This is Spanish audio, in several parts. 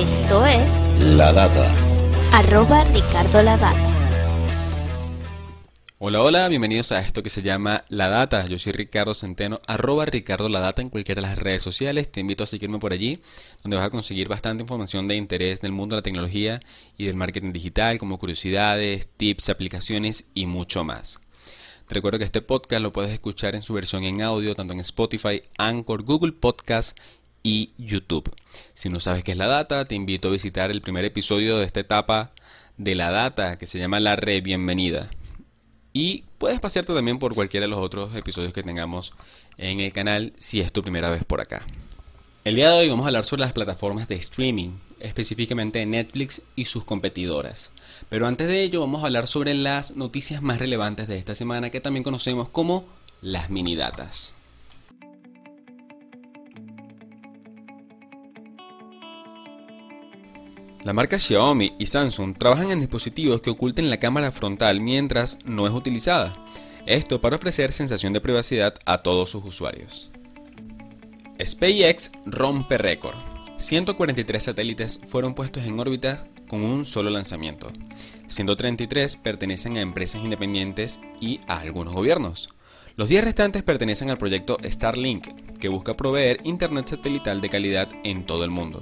Esto es La Data. arroba Ricardo La Data. Hola, hola, bienvenidos a esto que se llama La Data. Yo soy Ricardo Centeno, arroba Ricardo La Data en cualquiera de las redes sociales. Te invito a seguirme por allí, donde vas a conseguir bastante información de interés del mundo de la tecnología y del marketing digital, como curiosidades, tips, aplicaciones y mucho más. Te recuerdo que este podcast lo puedes escuchar en su versión en audio, tanto en Spotify, Anchor, Google Podcast y YouTube. Si no sabes qué es la data, te invito a visitar el primer episodio de esta etapa de la data que se llama La Re Bienvenida. Y puedes pasearte también por cualquiera de los otros episodios que tengamos en el canal si es tu primera vez por acá. El día de hoy vamos a hablar sobre las plataformas de streaming, específicamente Netflix y sus competidoras. Pero antes de ello vamos a hablar sobre las noticias más relevantes de esta semana que también conocemos como las mini La marca Xiaomi y Samsung trabajan en dispositivos que oculten la cámara frontal mientras no es utilizada. Esto para ofrecer sensación de privacidad a todos sus usuarios. SpaceX rompe récord. 143 satélites fueron puestos en órbita con un solo lanzamiento. 133 pertenecen a empresas independientes y a algunos gobiernos. Los 10 restantes pertenecen al proyecto Starlink, que busca proveer internet satelital de calidad en todo el mundo.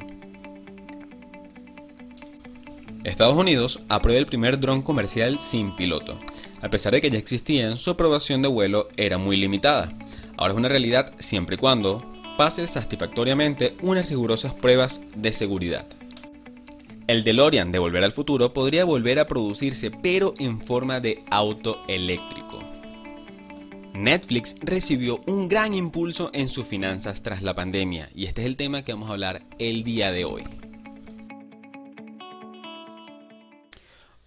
Estados Unidos aprueba el primer dron comercial sin piloto. A pesar de que ya existían, su aprobación de vuelo era muy limitada. Ahora es una realidad siempre y cuando pase satisfactoriamente unas rigurosas pruebas de seguridad. El DeLorean de Volver al Futuro podría volver a producirse pero en forma de auto eléctrico. Netflix recibió un gran impulso en sus finanzas tras la pandemia y este es el tema que vamos a hablar el día de hoy.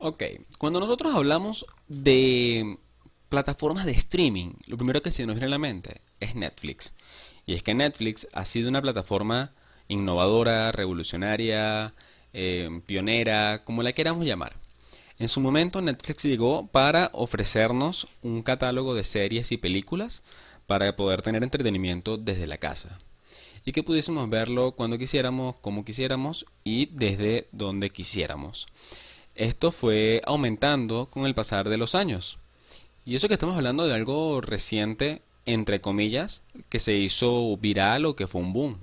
Ok, cuando nosotros hablamos de plataformas de streaming, lo primero que se nos viene a la mente es Netflix. Y es que Netflix ha sido una plataforma innovadora, revolucionaria, eh, pionera, como la queramos llamar. En su momento Netflix llegó para ofrecernos un catálogo de series y películas para poder tener entretenimiento desde la casa. Y que pudiésemos verlo cuando quisiéramos, como quisiéramos y desde donde quisiéramos. Esto fue aumentando con el pasar de los años. Y eso que estamos hablando de algo reciente, entre comillas, que se hizo viral o que fue un boom.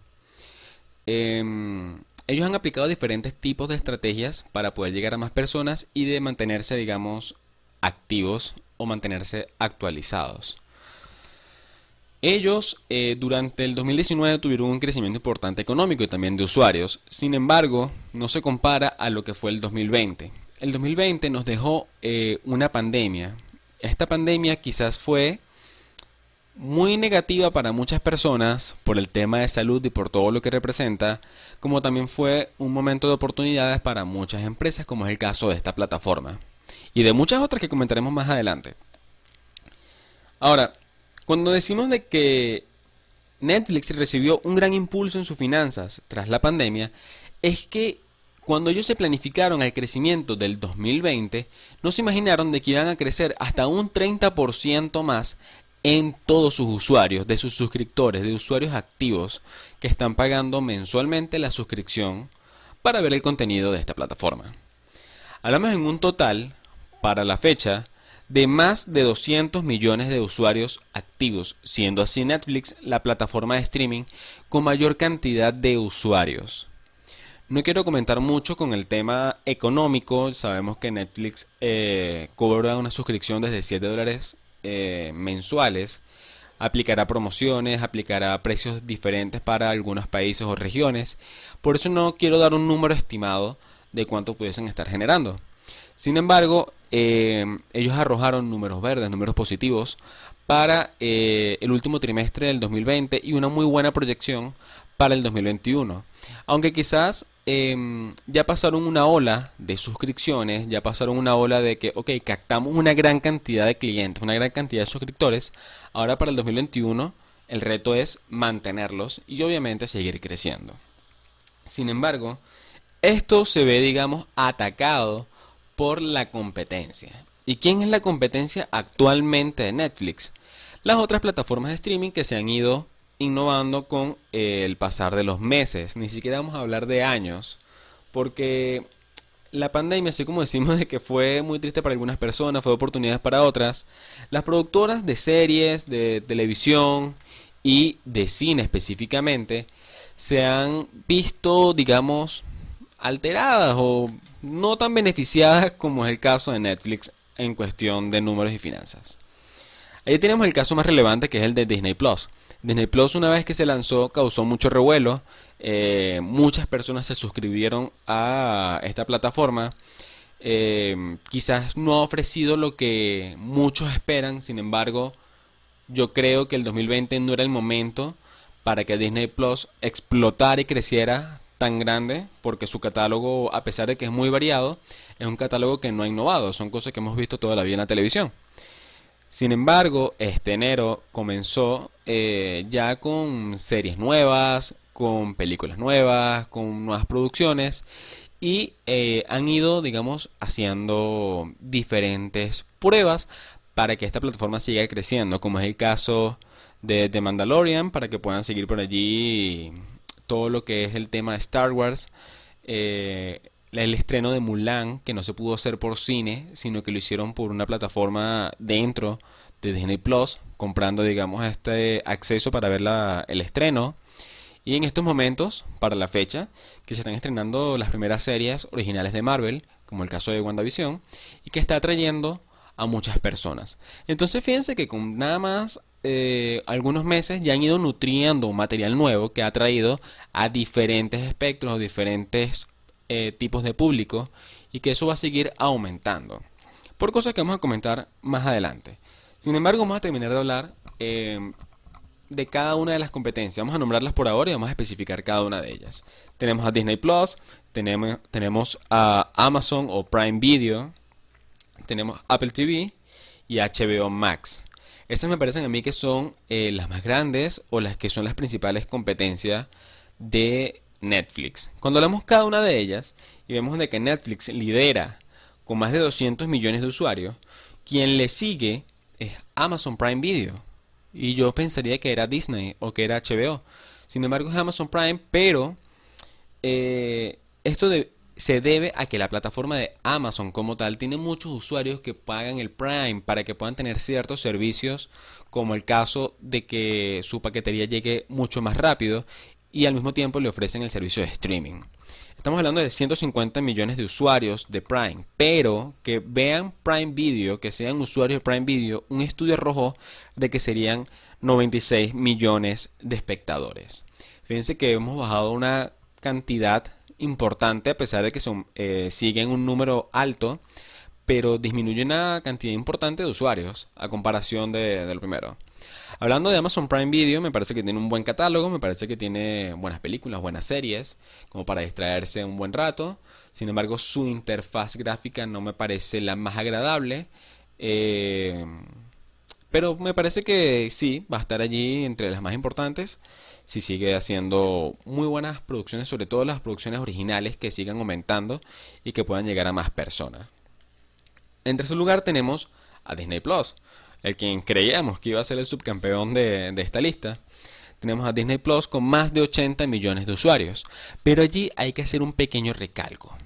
Em, ellos han aplicado diferentes tipos de estrategias para poder llegar a más personas y de mantenerse, digamos, activos o mantenerse actualizados. Ellos eh, durante el 2019 tuvieron un crecimiento importante económico y también de usuarios. Sin embargo, no se compara a lo que fue el 2020. El 2020 nos dejó eh, una pandemia. Esta pandemia quizás fue muy negativa para muchas personas por el tema de salud y por todo lo que representa, como también fue un momento de oportunidades para muchas empresas, como es el caso de esta plataforma. Y de muchas otras que comentaremos más adelante. Ahora, cuando decimos de que Netflix recibió un gran impulso en sus finanzas tras la pandemia, es que cuando ellos se planificaron el crecimiento del 2020, no se imaginaron de que iban a crecer hasta un 30% más en todos sus usuarios, de sus suscriptores, de usuarios activos que están pagando mensualmente la suscripción para ver el contenido de esta plataforma. Hablamos en un total, para la fecha, de más de 200 millones de usuarios activos, siendo así Netflix la plataforma de streaming con mayor cantidad de usuarios. No quiero comentar mucho con el tema económico, sabemos que Netflix eh, cobra una suscripción desde 7 dólares eh, mensuales, aplicará promociones, aplicará precios diferentes para algunos países o regiones, por eso no quiero dar un número estimado de cuánto pudiesen estar generando. Sin embargo, eh, ellos arrojaron números verdes, números positivos para eh, el último trimestre del 2020 y una muy buena proyección para el 2021. Aunque quizás eh, ya pasaron una ola de suscripciones, ya pasaron una ola de que, ok, captamos una gran cantidad de clientes, una gran cantidad de suscriptores. Ahora para el 2021 el reto es mantenerlos y obviamente seguir creciendo. Sin embargo, esto se ve, digamos, atacado por la competencia. ¿Y quién es la competencia actualmente de Netflix? Las otras plataformas de streaming que se han ido innovando con el pasar de los meses. Ni siquiera vamos a hablar de años, porque la pandemia, así como decimos de que fue muy triste para algunas personas, fue oportunidades para otras, las productoras de series, de televisión y de cine específicamente, se han visto, digamos, alteradas o no tan beneficiadas como es el caso de Netflix en cuestión de números y finanzas. Ahí tenemos el caso más relevante que es el de Disney Plus. Disney Plus una vez que se lanzó causó mucho revuelo, eh, muchas personas se suscribieron a esta plataforma. Eh, quizás no ha ofrecido lo que muchos esperan, sin embargo, yo creo que el 2020 no era el momento para que Disney Plus explotara y creciera tan grande, porque su catálogo, a pesar de que es muy variado, es un catálogo que no ha innovado, son cosas que hemos visto toda la vida en la televisión. Sin embargo, este enero comenzó eh, ya con series nuevas, con películas nuevas, con nuevas producciones y eh, han ido, digamos, haciendo diferentes pruebas para que esta plataforma siga creciendo, como es el caso de The Mandalorian, para que puedan seguir por allí todo lo que es el tema de Star Wars. Eh, el estreno de Mulan, que no se pudo hacer por cine, sino que lo hicieron por una plataforma dentro de Disney Plus, comprando, digamos, este acceso para ver el estreno. Y en estos momentos, para la fecha, que se están estrenando las primeras series originales de Marvel, como el caso de WandaVision, y que está atrayendo a muchas personas. Entonces fíjense que con nada más eh, algunos meses ya han ido nutriendo un material nuevo que ha traído a diferentes espectros o diferentes eh, tipos de público y que eso va a seguir aumentando. Por cosas que vamos a comentar más adelante. Sin embargo, vamos a terminar de hablar eh, de cada una de las competencias. Vamos a nombrarlas por ahora y vamos a especificar cada una de ellas. Tenemos a Disney Plus, tenemos, tenemos a Amazon o Prime Video, tenemos Apple TV y HBO Max. Estas me parecen a mí que son eh, las más grandes o las que son las principales competencias de Netflix. Cuando hablamos cada una de ellas y vemos de que Netflix lidera con más de 200 millones de usuarios, quien le sigue es Amazon Prime Video. Y yo pensaría que era Disney o que era HBO. Sin embargo es Amazon Prime, pero eh, esto de, se debe a que la plataforma de Amazon como tal tiene muchos usuarios que pagan el Prime para que puedan tener ciertos servicios, como el caso de que su paquetería llegue mucho más rápido y al mismo tiempo le ofrecen el servicio de streaming. Estamos hablando de 150 millones de usuarios de Prime, pero que vean Prime Video, que sean usuarios de Prime Video, un estudio arrojó de que serían 96 millones de espectadores. Fíjense que hemos bajado una cantidad importante a pesar de que son, eh, siguen un número alto, pero disminuye una cantidad importante de usuarios a comparación de, del primero. Hablando de Amazon Prime Video, me parece que tiene un buen catálogo, me parece que tiene buenas películas, buenas series, como para distraerse un buen rato. Sin embargo, su interfaz gráfica no me parece la más agradable. Eh, pero me parece que sí, va a estar allí entre las más importantes si sigue haciendo muy buenas producciones, sobre todo las producciones originales que sigan aumentando y que puedan llegar a más personas. En tercer lugar tenemos a Disney Plus, el quien creíamos que iba a ser el subcampeón de, esta lista. Tenemos a Disney Plus con más de 80 millones de usuarios, pero allí hay que hacer un pequeño recalco.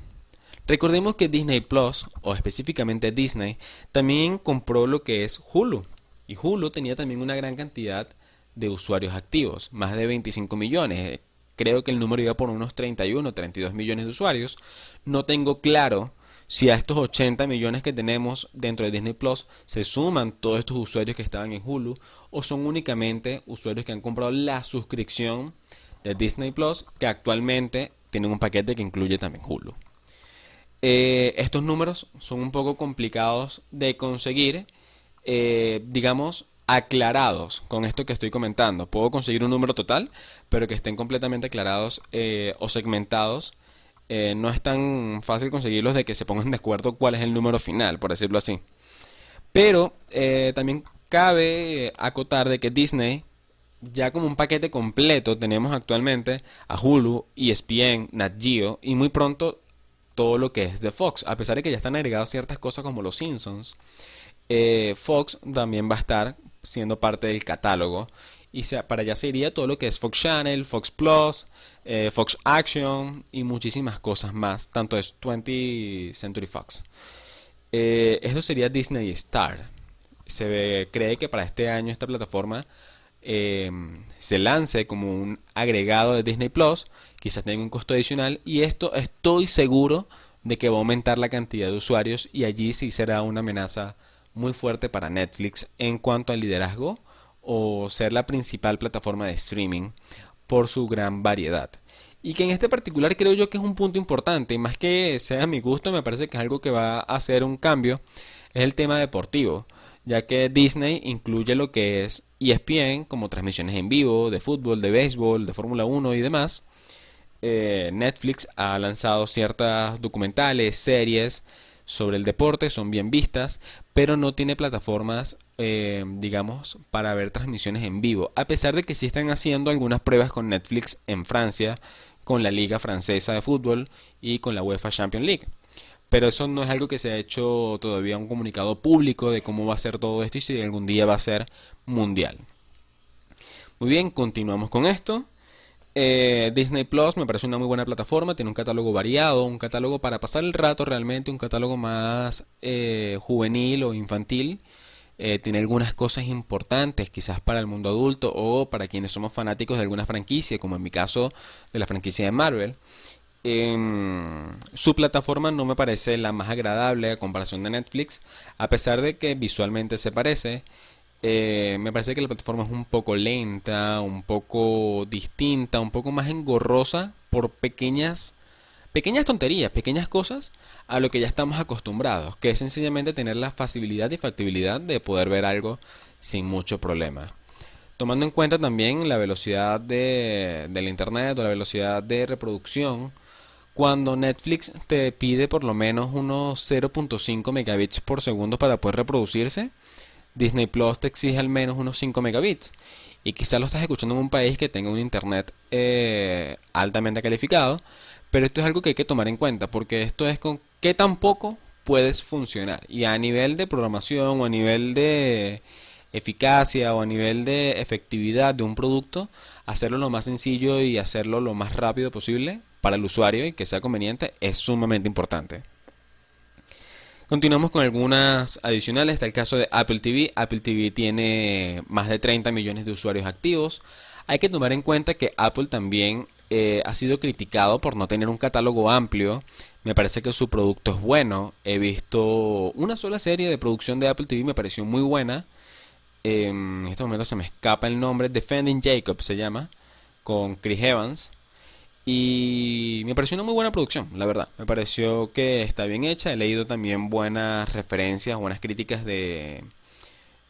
Recordemos que Disney Plus, o específicamente Disney, también compró lo que es Hulu. Y Hulu tenía también una gran cantidad de usuarios activos, más de 25 millones. Creo que el número iba por unos 31, 32 millones de usuarios. No tengo claro si a estos 80 millones que tenemos dentro de Disney Plus se suman todos estos usuarios que estaban en Hulu o son únicamente usuarios que han comprado la suscripción de Disney Plus que actualmente tienen un paquete que incluye también Hulu. Eh, estos números son un poco complicados de conseguir, eh, digamos, aclarados con esto que estoy comentando. Puedo conseguir un número total, pero que estén completamente aclarados eh, o segmentados. Eh, no es tan fácil conseguirlos de que se pongan de acuerdo cuál es el número final, por decirlo así. Pero también cabe acotar de que Disney, ya como un paquete completo, tenemos actualmente a Hulu, ESPN, Nat Geo y muy pronto todo lo que es de Fox. A pesar de que ya están agregadas ciertas cosas como los Simpsons, Fox también va a estar siendo parte del catálogo y para allá se iría todo lo que es Fox Channel, Fox Plus, eh, Fox Action y muchísimas cosas más, tanto es 20th Century Fox. Eh, esto sería Disney Star. Se cree que para este año esta plataforma em, se lance como un agregado de Disney Plus, quizás tenga un costo adicional y esto estoy seguro de que va a aumentar la cantidad de usuarios y allí sí será una amenaza muy fuerte para Netflix en cuanto al liderazgo o ser la principal plataforma de streaming por su gran variedad. Y que en este particular creo yo que es un punto importante, más que sea a mi gusto, me parece que es algo que va a hacer un cambio, es el tema deportivo, ya que Disney incluye lo que es ESPN, como transmisiones en vivo, de fútbol, de béisbol, de Fórmula 1 y demás. Eh, Netflix ha lanzado ciertas documentales, series, sobre el deporte, son bien vistas, pero no tiene plataformas, eh, digamos, para ver transmisiones en vivo. A pesar de que sí están haciendo algunas pruebas con Netflix en Francia, con la Liga Francesa de Fútbol y con la UEFA Champions League. Pero eso no es algo que se ha hecho todavía un comunicado público de cómo va a ser todo esto y si algún día va a ser mundial. Muy bien, continuamos con esto. Eh, Disney Plus me parece una muy buena plataforma, tiene un catálogo variado, un catálogo para pasar el rato realmente, un catálogo más eh, juvenil o infantil. Eh, tiene algunas cosas importantes quizás para el mundo adulto o para quienes somos fanáticos de alguna franquicia, como en mi caso de la franquicia de Marvel. Em, su plataforma no me parece la más agradable a comparación de Netflix, a pesar de que visualmente se parece. Eh, me parece que la plataforma es un poco lenta, un poco distinta, un poco más engorrosa por pequeñas, pequeñas tonterías, pequeñas cosas a lo que ya estamos acostumbrados, que es sencillamente tener la facilidad y factibilidad de poder ver algo sin mucho problema. Tomando en cuenta también la velocidad de, del internet o la velocidad de reproducción, cuando Netflix te pide por lo menos unos 0.5 megabits por segundo para poder reproducirse, Disney Plus te exige al menos unos 5 megabits. Y quizás lo estás escuchando en un país que tenga un internet eh, altamente calificado. Pero esto es algo que hay que tomar en cuenta. Porque esto es con qué tan poco puedes funcionar. Y a nivel de programación o a nivel de eficacia o a nivel de efectividad de un producto, hacerlo lo más sencillo y hacerlo lo más rápido posible para el usuario y que sea conveniente es sumamente importante. Continuamos con algunas adicionales. Está el caso de Apple TV. Apple TV tiene más de 30 millones de usuarios activos. Hay que tomar en cuenta que Apple también eh, ha sido criticado por no tener un catálogo amplio. Me parece que su producto es bueno. He visto una sola serie de producción de Apple TV, me pareció muy buena. en este momento se me escapa el nombre. Defending Jacob se llama. Con Chris Evans. Y me pareció una muy buena producción, la verdad. Me pareció que está bien hecha. He leído también buenas referencias, buenas críticas de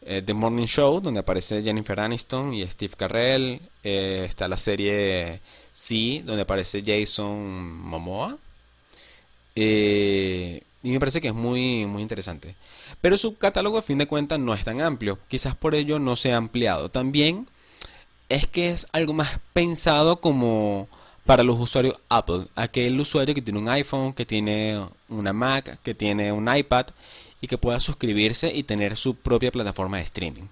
eh, The Morning Show, donde aparece Jennifer Aniston y Steve Carell. Eh, está la serie Sí, donde aparece Jason Momoa. Eh, y me parece que es muy, muy interesante. Pero su catálogo, a fin de cuentas, no es tan amplio. Quizás por ello no se ha ampliado. También es que es algo más pensado como para los usuarios Apple, aquel usuario que tiene un iPhone, que tiene una Mac, que tiene un iPad y que pueda suscribirse y tener su propia plataforma de streaming.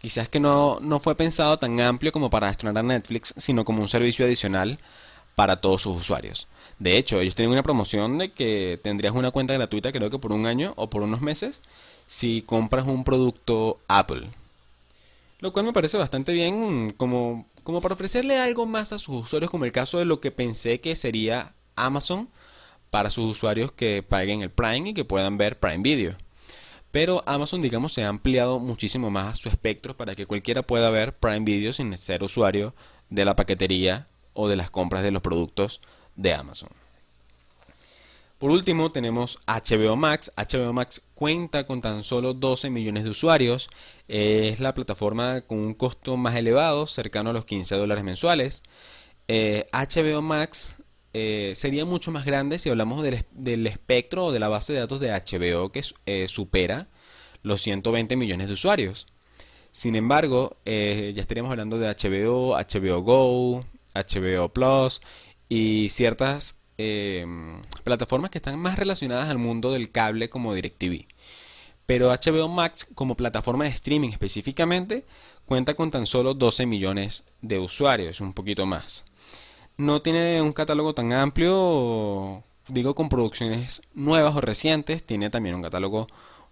Quizás que no, no fue pensado tan amplio como para estrenar a Netflix, sino como un servicio adicional para todos sus usuarios. De hecho, ellos tienen una promoción de que tendrías una cuenta gratuita, creo que por un año o por unos meses, si compras un producto Apple. Lo cual me parece bastante bien como como para ofrecerle algo más a sus usuarios, como el caso de lo que pensé que sería Amazon para sus usuarios que paguen el Prime y que puedan ver Prime Video. Pero Amazon, digamos, se ha ampliado muchísimo más su espectro para que cualquiera pueda ver Prime Video sin ser usuario de la paquetería o de las compras de los productos de Amazon. Por último, tenemos HBO Max. HBO Max cuenta con tan solo 12 millones de usuarios. Es la plataforma con un costo más elevado, cercano a los 15 dólares mensuales. HBO eh, Max eh, sería mucho más grande si hablamos del, espectro o de la base de datos de HBO que eh, supera los 120 millones de usuarios. Sin embargo, ya estaríamos hablando de HBO, HBO Go, HBO Plus y ciertas Em, plataformas que están más relacionadas al mundo del cable como DirecTV. Pero HBO Max como plataforma de streaming específicamente cuenta con tan solo 12 millones de usuarios, un poquito más. No tiene un catálogo tan amplio, digo con producciones nuevas o recientes, tiene también un catálogo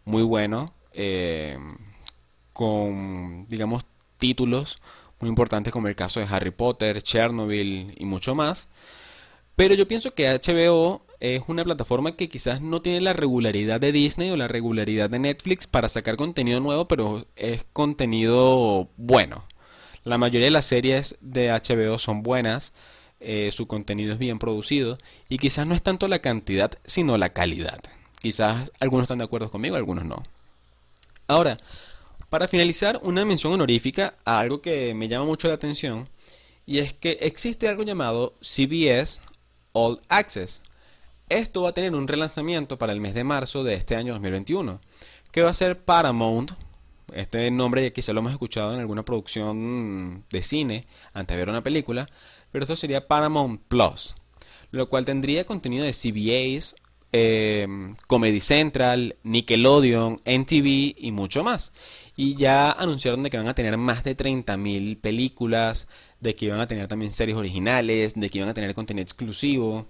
muy bueno, eh, con, digamos, títulos muy importantes como el caso de Harry Potter, Chernobyl y mucho más. Pero yo pienso que HBO es una plataforma que quizás no tiene la regularidad de Disney o la regularidad de Netflix para sacar contenido nuevo, pero es contenido bueno. La mayoría de las series de HBO son buenas, eh, su contenido es bien producido y quizás no es tanto la cantidad, sino la calidad. Quizás algunos están de acuerdo conmigo, algunos no. Ahora, para finalizar, una mención honorífica a algo que me llama mucho la atención y es que existe algo llamado CBS All Access. Esto va a tener un relanzamiento para el mes de marzo de este año 2021, que va a ser Paramount. Este nombre ya quizá lo hemos escuchado en alguna producción de cine antes de ver una película, pero esto sería Paramount Plus, lo cual tendría contenido de CBS, eh, Comedy Central, Nickelodeon, NTV y mucho más. Y ya anunciaron de que van a tener más de 30.000 películas, de que iban a tener también series originales, de que iban a tener contenido exclusivo.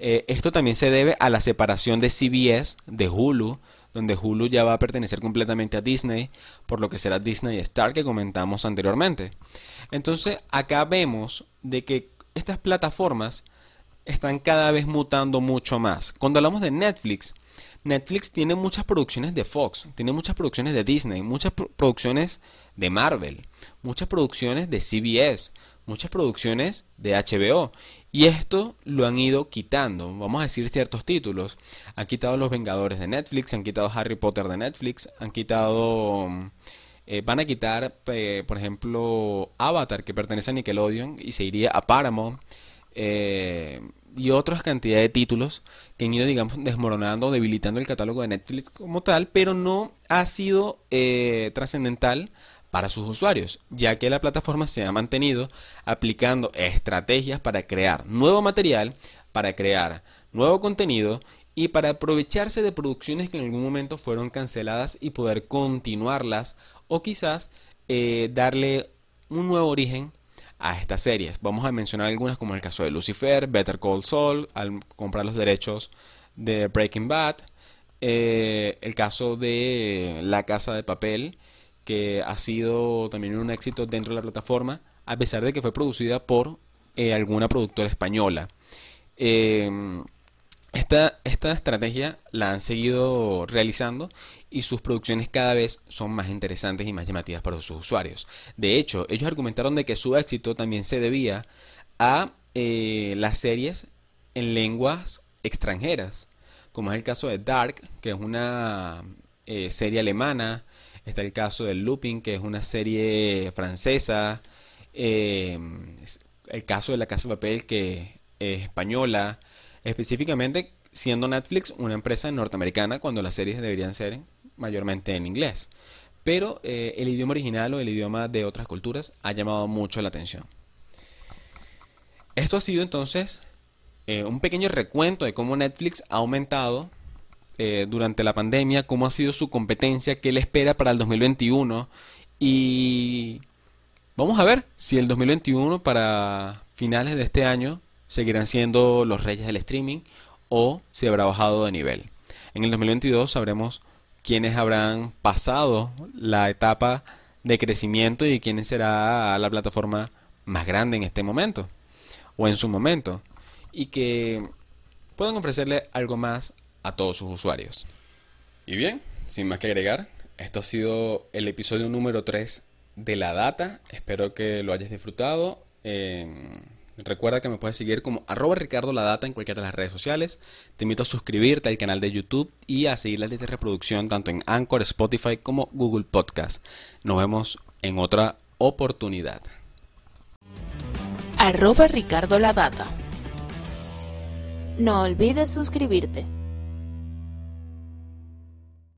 Eh, esto también se debe a la separación de CBS de Hulu, donde Hulu ya va a pertenecer completamente a Disney, por lo que será Disney Star que comentamos anteriormente. Entonces acá vemos de que estas plataformas están cada vez mutando mucho más. Cuando hablamos de Netflix, Netflix tiene muchas producciones de Fox, tiene muchas producciones de Disney, muchas producciones de Marvel, muchas producciones de CBS, muchas producciones de HBO. Y esto lo han ido quitando, vamos a decir ciertos títulos. Han quitado Los Vengadores de Netflix, han quitado Harry Potter de Netflix, han quitado... Eh, van a quitar, eh, por ejemplo, Avatar, que pertenece a Nickelodeon, y se iría a Paramount. Eh, y otras cantidad de títulos que han ido, digamos, desmoronando, debilitando el catálogo de Netflix como tal, pero no ha sido trascendental para sus usuarios, ya que la plataforma se ha mantenido aplicando estrategias para crear nuevo material, para crear nuevo contenido y para aprovecharse de producciones que en algún momento fueron canceladas y poder continuarlas o quizás eh, darle un nuevo origen a estas series. Vamos a mencionar algunas como el caso de Lucifer, Better Call Saul, al comprar los derechos de Breaking Bad, eh, el caso de La Casa de Papel, que ha sido también un éxito dentro de la plataforma, a pesar de que fue producida por eh, alguna productora española. Em, esta, esta estrategia la han seguido realizando y sus producciones cada vez son más interesantes y más llamativas para sus usuarios. De hecho, ellos argumentaron de que su éxito también se debía a eh, las series en lenguas extranjeras, como es el caso de Dark, que es una eh, serie alemana Está el caso del Looping, que es una serie francesa. Eh, el caso de La Casa de Papel, que es española. Específicamente, siendo Netflix una empresa norteamericana, cuando las series deberían ser mayormente en inglés. Pero eh, el idioma original o el idioma de otras culturas ha llamado mucho la atención. Esto ha sido entonces eh, un pequeño recuento de cómo Netflix ha aumentado eh, durante la pandemia, cómo ha sido su competencia, qué le espera para el 2021 y vamos a ver si el 2021 para finales de este año seguirán siendo los reyes del streaming o si habrá bajado de nivel. En el 2022 sabremos quiénes habrán pasado la etapa de crecimiento y quién será la plataforma más grande en este momento o en su momento y que puedan ofrecerle algo más a todos sus usuarios. Y bien, sin más que agregar, esto ha sido el episodio número 3 de La Data. Espero que lo hayas disfrutado. Em, recuerda que me puedes seguir como arroba Ricardo La Data en cualquiera de las redes sociales. Te invito a suscribirte al canal de YouTube y a seguir la lista de reproducción tanto en Anchor, Spotify como Google Podcast. Nos vemos en otra oportunidad. Arroba Ricardo La Data. No olvides suscribirte.